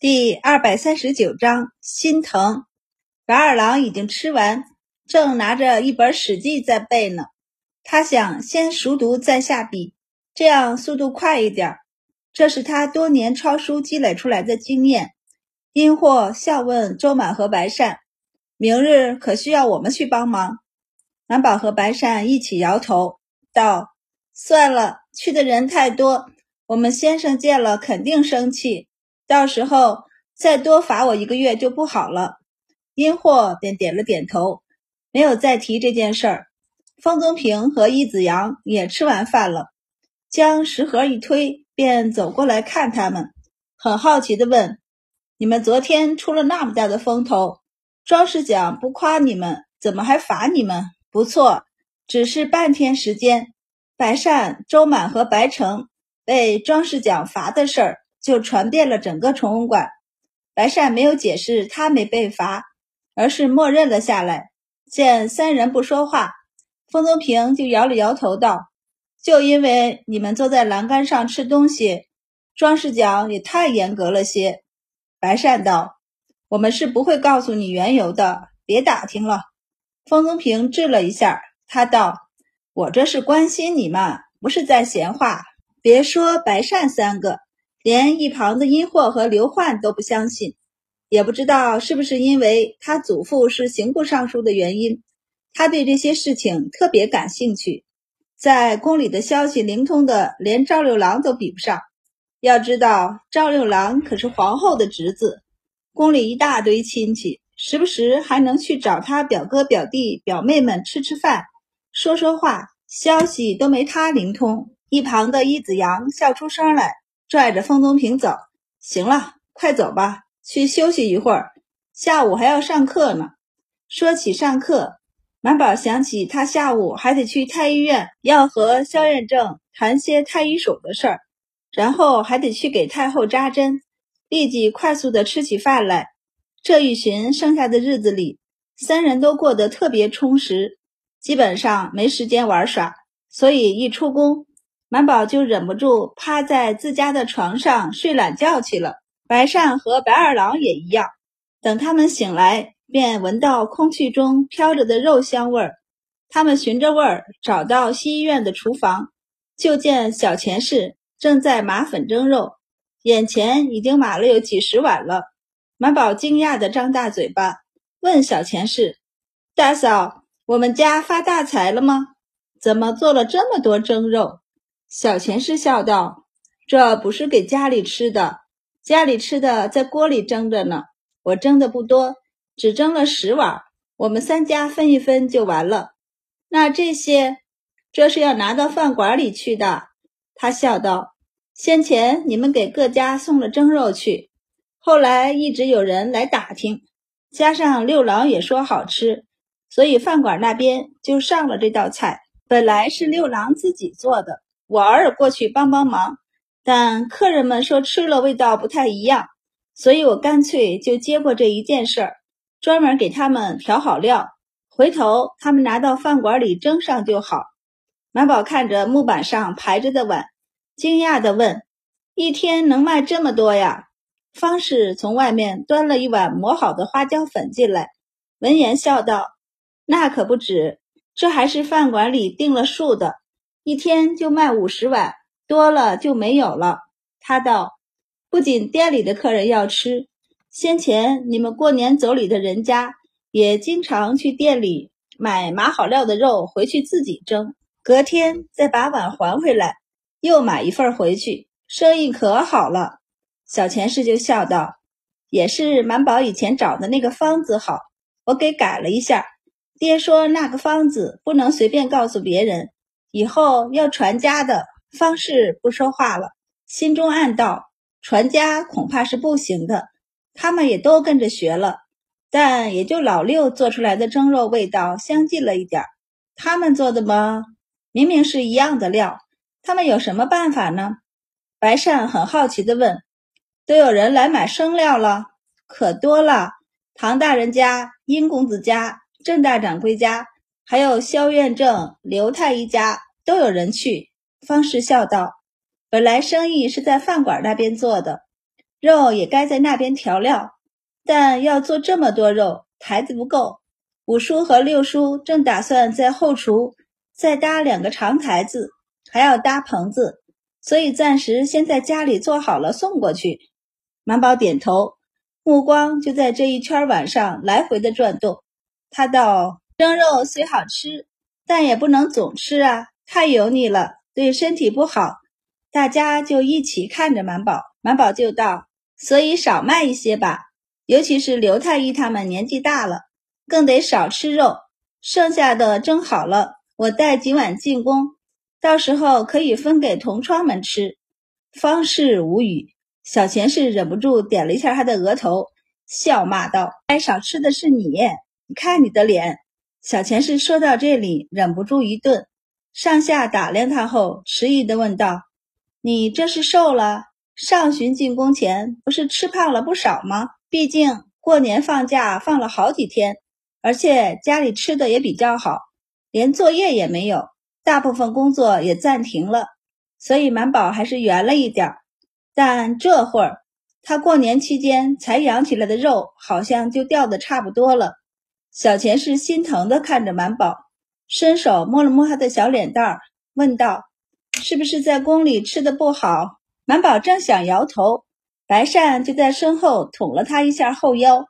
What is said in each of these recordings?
第二百三十九章心疼。白二郎已经吃完，正拿着一本《史记》在背呢。他想先熟读再下笔，这样速度快一点。这是他多年抄书积累出来的经验。殷霍笑问周满和白善：“明日可需要我们去帮忙？”满宝和白善一起摇头，道：“算了，去的人太多，我们先生见了肯定生气。”到时候再多罚我一个月就不好了。殷霍便点了点头，没有再提这件事儿。方宗平和易子阳也吃完饭了，将食盒一推，便走过来看他们，很好奇地问：“你们昨天出了那么大的风头，庄士奖不夸你们，怎么还罚你们？不错，只是半天时间，白善、周满和白成被庄士奖罚的事儿。”就传遍了整个崇文馆。白善没有解释他没被罚，而是默认了下来。见三人不说话，封宗平就摇了摇头道：“就因为你们坐在栏杆上吃东西，庄士奖也太严格了些。”白善道：“我们是不会告诉你缘由的，别打听了。”封宗平滞了一下，他道：“我这是关心你嘛，不是在闲话。别说白善三个。”连一旁的殷霍和刘焕都不相信，也不知道是不是因为他祖父是刑部尚书的原因，他对这些事情特别感兴趣。在宫里的消息灵通的，连赵六郎都比不上。要知道，赵六郎可是皇后的侄子，宫里一大堆亲戚，时不时还能去找他表哥、表弟、表妹们吃吃饭、说说话，消息都没他灵通。一旁的伊子阳笑出声来。拽着方宗平走，行了，快走吧，去休息一会儿，下午还要上课呢。说起上课，满宝想起他下午还得去太医院，要和萧院正谈些太医手的事儿，然后还得去给太后扎针，立即快速的吃起饭来。这一旬剩下的日子里，三人都过得特别充实，基本上没时间玩耍，所以一出宫。满宝就忍不住趴在自家的床上睡懒觉去了。白善和白二郎也一样。等他们醒来，便闻到空气中飘着的肉香味儿。他们循着味儿找到西医院的厨房，就见小钱氏正在码粉蒸肉，眼前已经码了有几十碗了。满宝惊讶地张大嘴巴，问小钱氏：“大嫂，我们家发大财了吗？怎么做了这么多蒸肉？”小钱氏笑道：“这不是给家里吃的，家里吃的在锅里蒸着呢。我蒸的不多，只蒸了十碗，我们三家分一分就完了。那这些，这是要拿到饭馆里去的。”他笑道：“先前你们给各家送了蒸肉去，后来一直有人来打听，加上六郎也说好吃，所以饭馆那边就上了这道菜。本来是六郎自己做的。”我偶尔过去帮帮忙，但客人们说吃了味道不太一样，所以我干脆就接过这一件事儿，专门给他们调好料，回头他们拿到饭馆里蒸上就好。满宝看着木板上排着的碗，惊讶地问：“一天能卖这么多呀？”方氏从外面端了一碗磨好的花椒粉进来，闻言笑道：“那可不止，这还是饭馆里定了数的。”一天就卖五十碗，多了就没有了。他道：“不仅店里的客人要吃，先前你们过年走礼的人家也经常去店里买码好料的肉回去自己蒸，隔天再把碗还回来，又买一份回去，生意可好了。”小钱氏就笑道：“也是满宝以前找的那个方子好，我给改了一下。爹说那个方子不能随便告诉别人。”以后要传家的方式不说话了，心中暗道：传家恐怕是不行的。他们也都跟着学了，但也就老六做出来的蒸肉味道相近了一点儿。他们做的吗？明明是一样的料，他们有什么办法呢？白善很好奇地问：“都有人来买生料了？可多了，唐大人家、殷公子家、郑大掌柜家。”还有萧院正、刘太一家都有人去。方氏笑道：“本来生意是在饭馆那边做的，肉也该在那边调料，但要做这么多肉，台子不够。五叔和六叔正打算在后厨再搭两个长台子，还要搭棚子，所以暂时先在家里做好了送过去。满宝点头，目光就在这一圈碗上来回的转动。他道：“蒸肉虽好吃，但也不能总吃啊，太油腻了，对身体不好。”大家就一起看着满宝，满宝就道：“所以少卖一些吧，尤其是刘太医他们年纪大了。”更得少吃肉，剩下的蒸好了，我带几碗进宫，到时候可以分给同窗们吃。方氏无语，小钱氏忍不住点了一下他的额头，笑骂道：“该少吃的是你，你看你的脸。”小钱氏说到这里，忍不住一顿，上下打量他后，迟疑地问道：“你这是瘦了？上旬进宫前不是吃胖了不少吗？毕竟过年放假放了好几天。”而且家里吃的也比较好，连作业也没有，大部分工作也暂停了，所以满宝还是圆了一点儿。但这会儿他过年期间才养起来的肉，好像就掉的差不多了。小钱是心疼的看着满宝，伸手摸了摸他的小脸蛋儿，问道：“是不是在宫里吃的不好？”满宝正想摇头，白善就在身后捅了他一下后腰，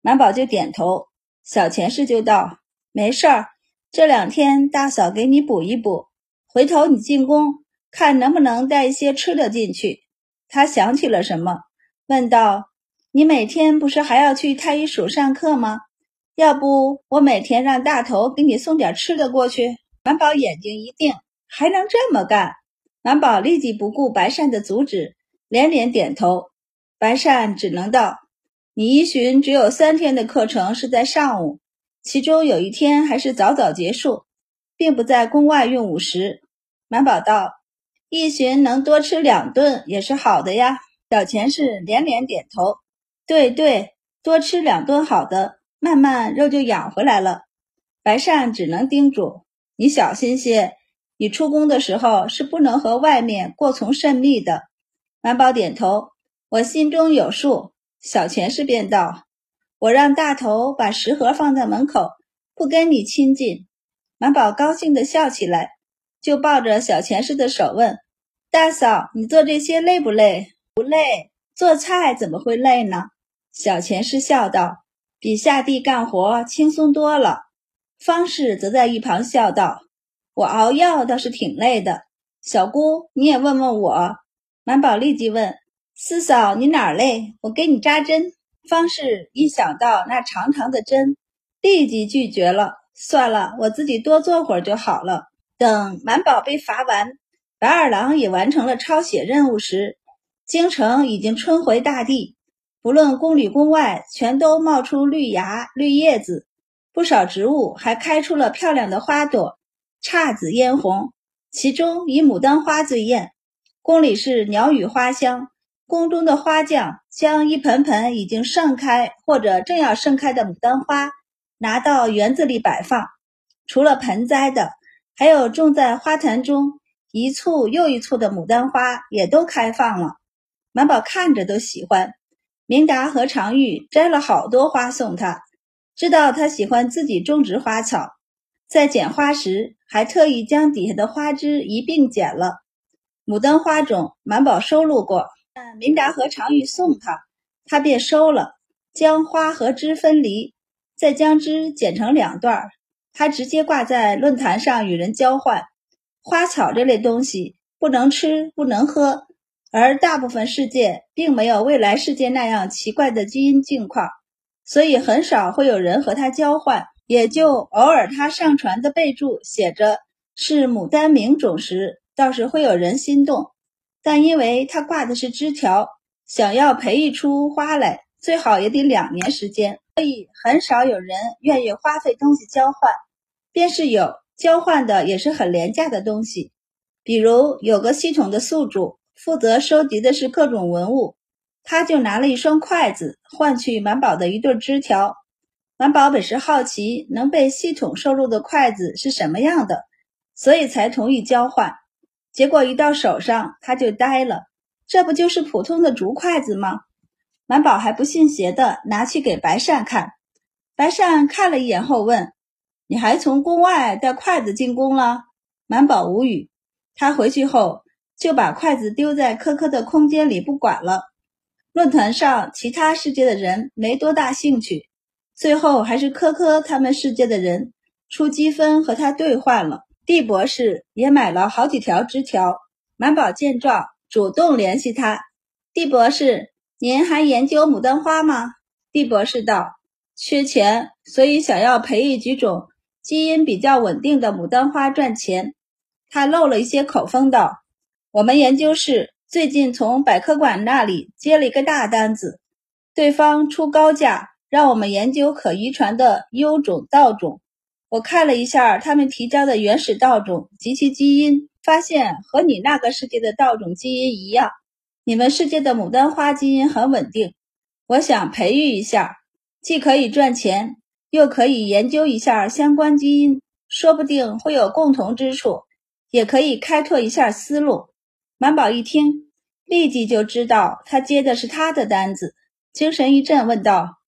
满宝就点头。小钱氏就道：“没事儿，这两天大嫂给你补一补，回头你进宫看能不能带一些吃的进去。”他想起了什么，问道：“你每天不是还要去太医署上课吗？要不我每天让大头给你送点吃的过去？”满宝眼睛一定，还能这么干？满宝立即不顾白善的阻止，连连点头。白善只能道。你一旬只有三天的课程是在上午，其中有一天还是早早结束，并不在宫外用午时。满宝道：“一旬能多吃两顿也是好的呀。”小钱氏连连点头：“对对，多吃两顿好的，慢慢肉就养回来了。”白善只能叮嘱：“你小心些，你出宫的时候是不能和外面过从甚密的。”满宝点头：“我心中有数。”小钱氏便道：“我让大头把食盒放在门口，不跟你亲近。”满宝高兴地笑起来，就抱着小钱氏的手问：“大嫂，你做这些累不累？”“不累，做菜怎么会累呢？”小钱氏笑道：“比下地干活轻松多了。”方氏则在一旁笑道：“我熬药倒是挺累的。”小姑，你也问问我。满宝立即问。四嫂，你哪儿累？我给你扎针。方氏一想到那长长的针，立即拒绝了。算了，我自己多坐会儿就好了。等满宝被罚完，白二郎也完成了抄写任务时，京城已经春回大地，不论宫里宫外，全都冒出绿芽绿叶子，不少植物还开出了漂亮的花朵，姹紫嫣红，其中以牡丹花最艳。宫里是鸟语花香。宫中的花匠将一盆盆已经盛开或者正要盛开的牡丹花拿到园子里摆放，除了盆栽的，还有种在花坛中一簇又一簇的牡丹花也都开放了。满宝看着都喜欢。明达和常玉摘了好多花送他，知道他喜欢自己种植花草，在剪花时还特意将底下的花枝一并剪了。牡丹花种，满宝收录过。但明达和常玉送他，他便收了，将花和枝分离，再将枝剪成两段，他直接挂在论坛上与人交换。花草这类东西不能吃，不能喝，而大部分世界并没有未来世界那样奇怪的基因境况，所以很少会有人和它交换。也就偶尔他上传的备注写着是牡丹名种时，倒是会有人心动。但因为他挂的是枝条，想要培育出花来，最好也得两年时间，所以很少有人愿意花费东西交换。便是有交换的，也是很廉价的东西。比如有个系统的宿主负责收集的是各种文物，他就拿了一双筷子换取满宝的一对枝条。满宝本是好奇能被系统收录的筷子是什么样的，所以才同意交换。结果一到手上，他就呆了。这不就是普通的竹筷子吗？满宝还不信邪的拿去给白善看。白善看了一眼后问：“你还从宫外带筷子进宫了？”满宝无语。他回去后就把筷子丢在科科的空间里不管了。论坛上其他世界的人没多大兴趣，最后还是科科他们世界的人出积分和他兑换了。地博士也买了好几条枝条。满宝见状，主动联系他。地博士，您还研究牡丹花吗？地博士道：“缺钱，所以想要培育几种基因比较稳定的牡丹花赚钱。”他漏了一些口风道：“我们研究室。”最近从百科馆那里接了一个大单子，对方出高价让我们研究可遗传的优种稻种。我看了一下他们提交的原始稻种及其基因，发现和你那个世界的稻种基因一样。你们世界的牡丹花基因很稳定，我想培育一下，既可以赚钱，又可以研究一下相关基因，说不定会有共同之处，也可以开拓一下思路。满宝一听，立即就知道他接的是他的单子，精神一振，问道：“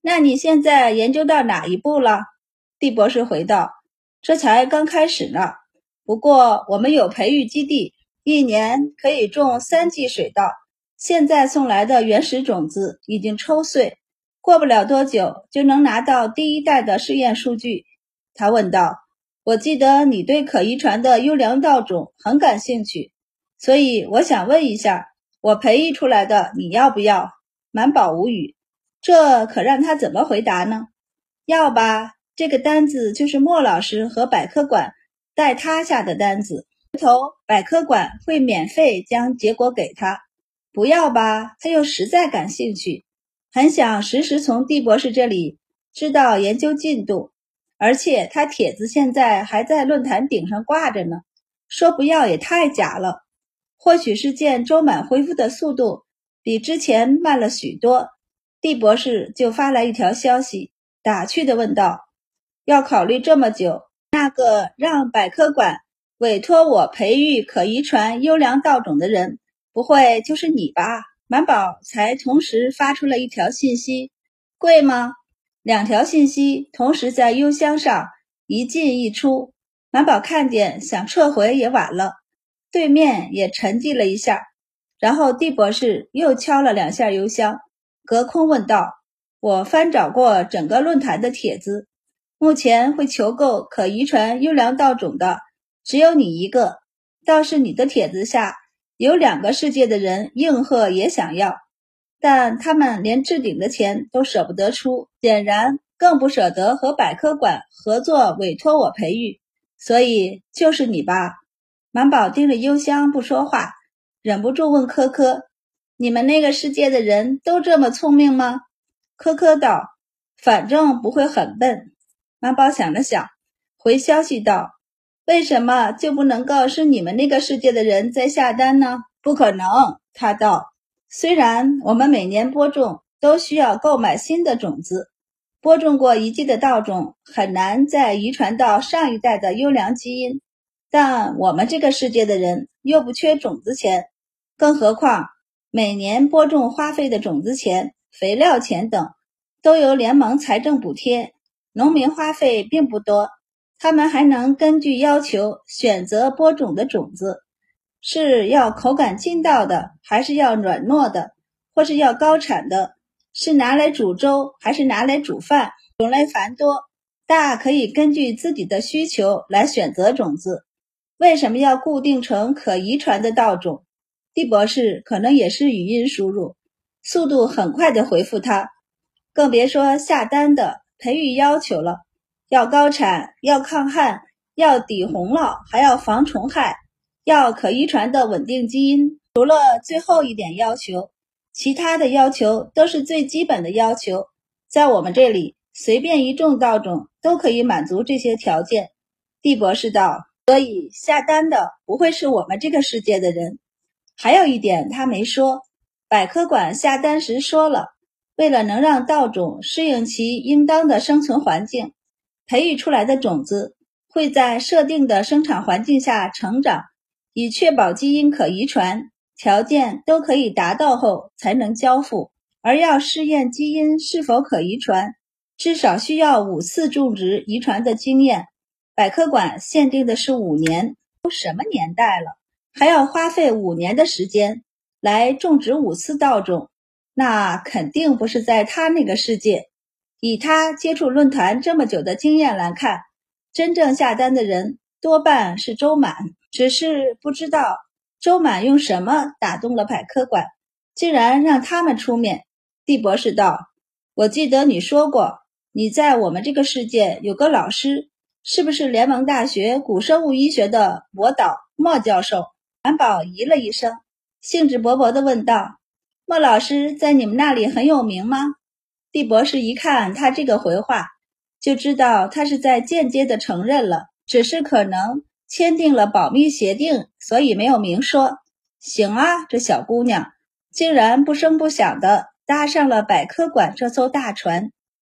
那你现在研究到哪一步了？”地博士回道：“这才刚开始呢。不过我们有培育基地，一年可以种三季水稻。现在送来的原始种子已经抽穗，过不了多久就能拿到第一代的试验数据。”他问道：“我记得你对可遗传的优良稻种很感兴趣。”所以我想问一下，我培育出来的你要不要？满宝无语，这可让他怎么回答呢？要吧，这个单子就是莫老师和百科馆代他下的单子，回头百科馆会免费将结果给他。不要吧，他又实在感兴趣，很想实时从地博士这里知道研究进度，而且他帖子现在还在论坛顶上挂着呢，说不要也太假了。或许是见周满恢复的速度比之前慢了许多，地博士就发来一条消息，打趣的问道：“要考虑这么久，那个让百科馆委托我培育可遗传优良稻种的人，不会就是你吧？”满宝才同时发出了一条信息：“贵吗？”两条信息同时在邮箱上一进一出，满宝看见，想撤回也晚了。对面也沉寂了一下，然后地博士又敲了两下邮箱，隔空问道：“我翻找过整个论坛的帖子，目前会求购可遗传优良稻种的只有你一个。倒是你的帖子下有两个世界的人应和也想要，但他们连置顶的钱都舍不得出，显然更不舍得和百科馆合作委托我培育，所以就是你吧。”满宝盯着幽香不说话，忍不住问科科：“你们那个世界的人都这么聪明吗？”科科道：“反正不会很笨。”满宝想了想，回消息道：“为什么就不能够是你们那个世界的人在下单呢？”“不可能。”他道：“虽然我们每年播种都需要购买新的种子，播种过一季的稻种很难再遗传到上一代的优良基因。”但我们这个世界的人又不缺种子钱，更何况每年播种花费的种子钱、肥料钱等都由联盟财政补贴，农民花费并不多。他们还能根据要求选择播种的种子，是要口感劲道的，还是要软糯的，或是要高产的？是拿来煮粥，还是拿来煮饭？种类繁多，大可以根据自己的需求来选择种子。为什么要固定成可遗传的稻种？地博士可能也是语音输入，速度很快的回复他，更别说下单的培育要求了，要高产，要抗旱，要抵洪涝，还要防虫害，要可遗传的稳定基因。除了最后一点要求，其他的要求都是最基本的要求，在我们这里随便一种稻种都可以满足这些条件。地博士道。所以下单的不会是我们这个世界的人。还有一点他没说，百科馆下单时说了，为了能让稻种适应其应当的生存环境，培育出来的种子会在设定的生产环境下成长，以确保基因可遗传条件都可以达到后才能交付。而要试验基因是否可遗传，至少需要五次种植遗传的经验。百科馆限定的是五年，都什么年代了，还要花费五年的时间来种植五次稻种？那肯定不是在他那个世界。以他接触论坛这么久的经验来看，真正下单的人多半是周满，只是不知道周满用什么打动了百科馆，竟然让他们出面。蒂博士道：“我记得你说过，你在我们这个世界有个老师。”是不是联盟大学古生物医学的博导莫教授？安保咦了一声，兴致勃勃地问道：“莫老师在你们那里很有名吗？”蒂博士一看他这个回话，就知道他是在间接的承认了，只是可能签订了保密协定，所以没有明说。行啊，这小姑娘竟然不声不响地搭上了百科馆这艘大船。